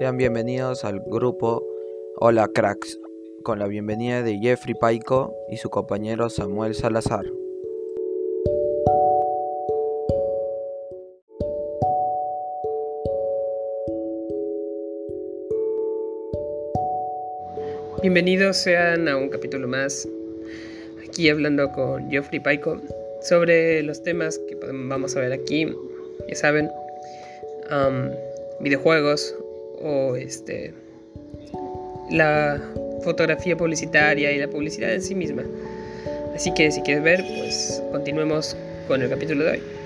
Sean bienvenidos al grupo Hola Cracks, con la bienvenida de Jeffrey Paico y su compañero Samuel Salazar. Bienvenidos sean a un capítulo más, aquí hablando con Jeffrey Paico sobre los temas que vamos a ver aquí, ya saben, videojuegos o este la fotografía publicitaria y la publicidad en sí misma. Así que si quieres ver, pues continuemos con el capítulo de hoy.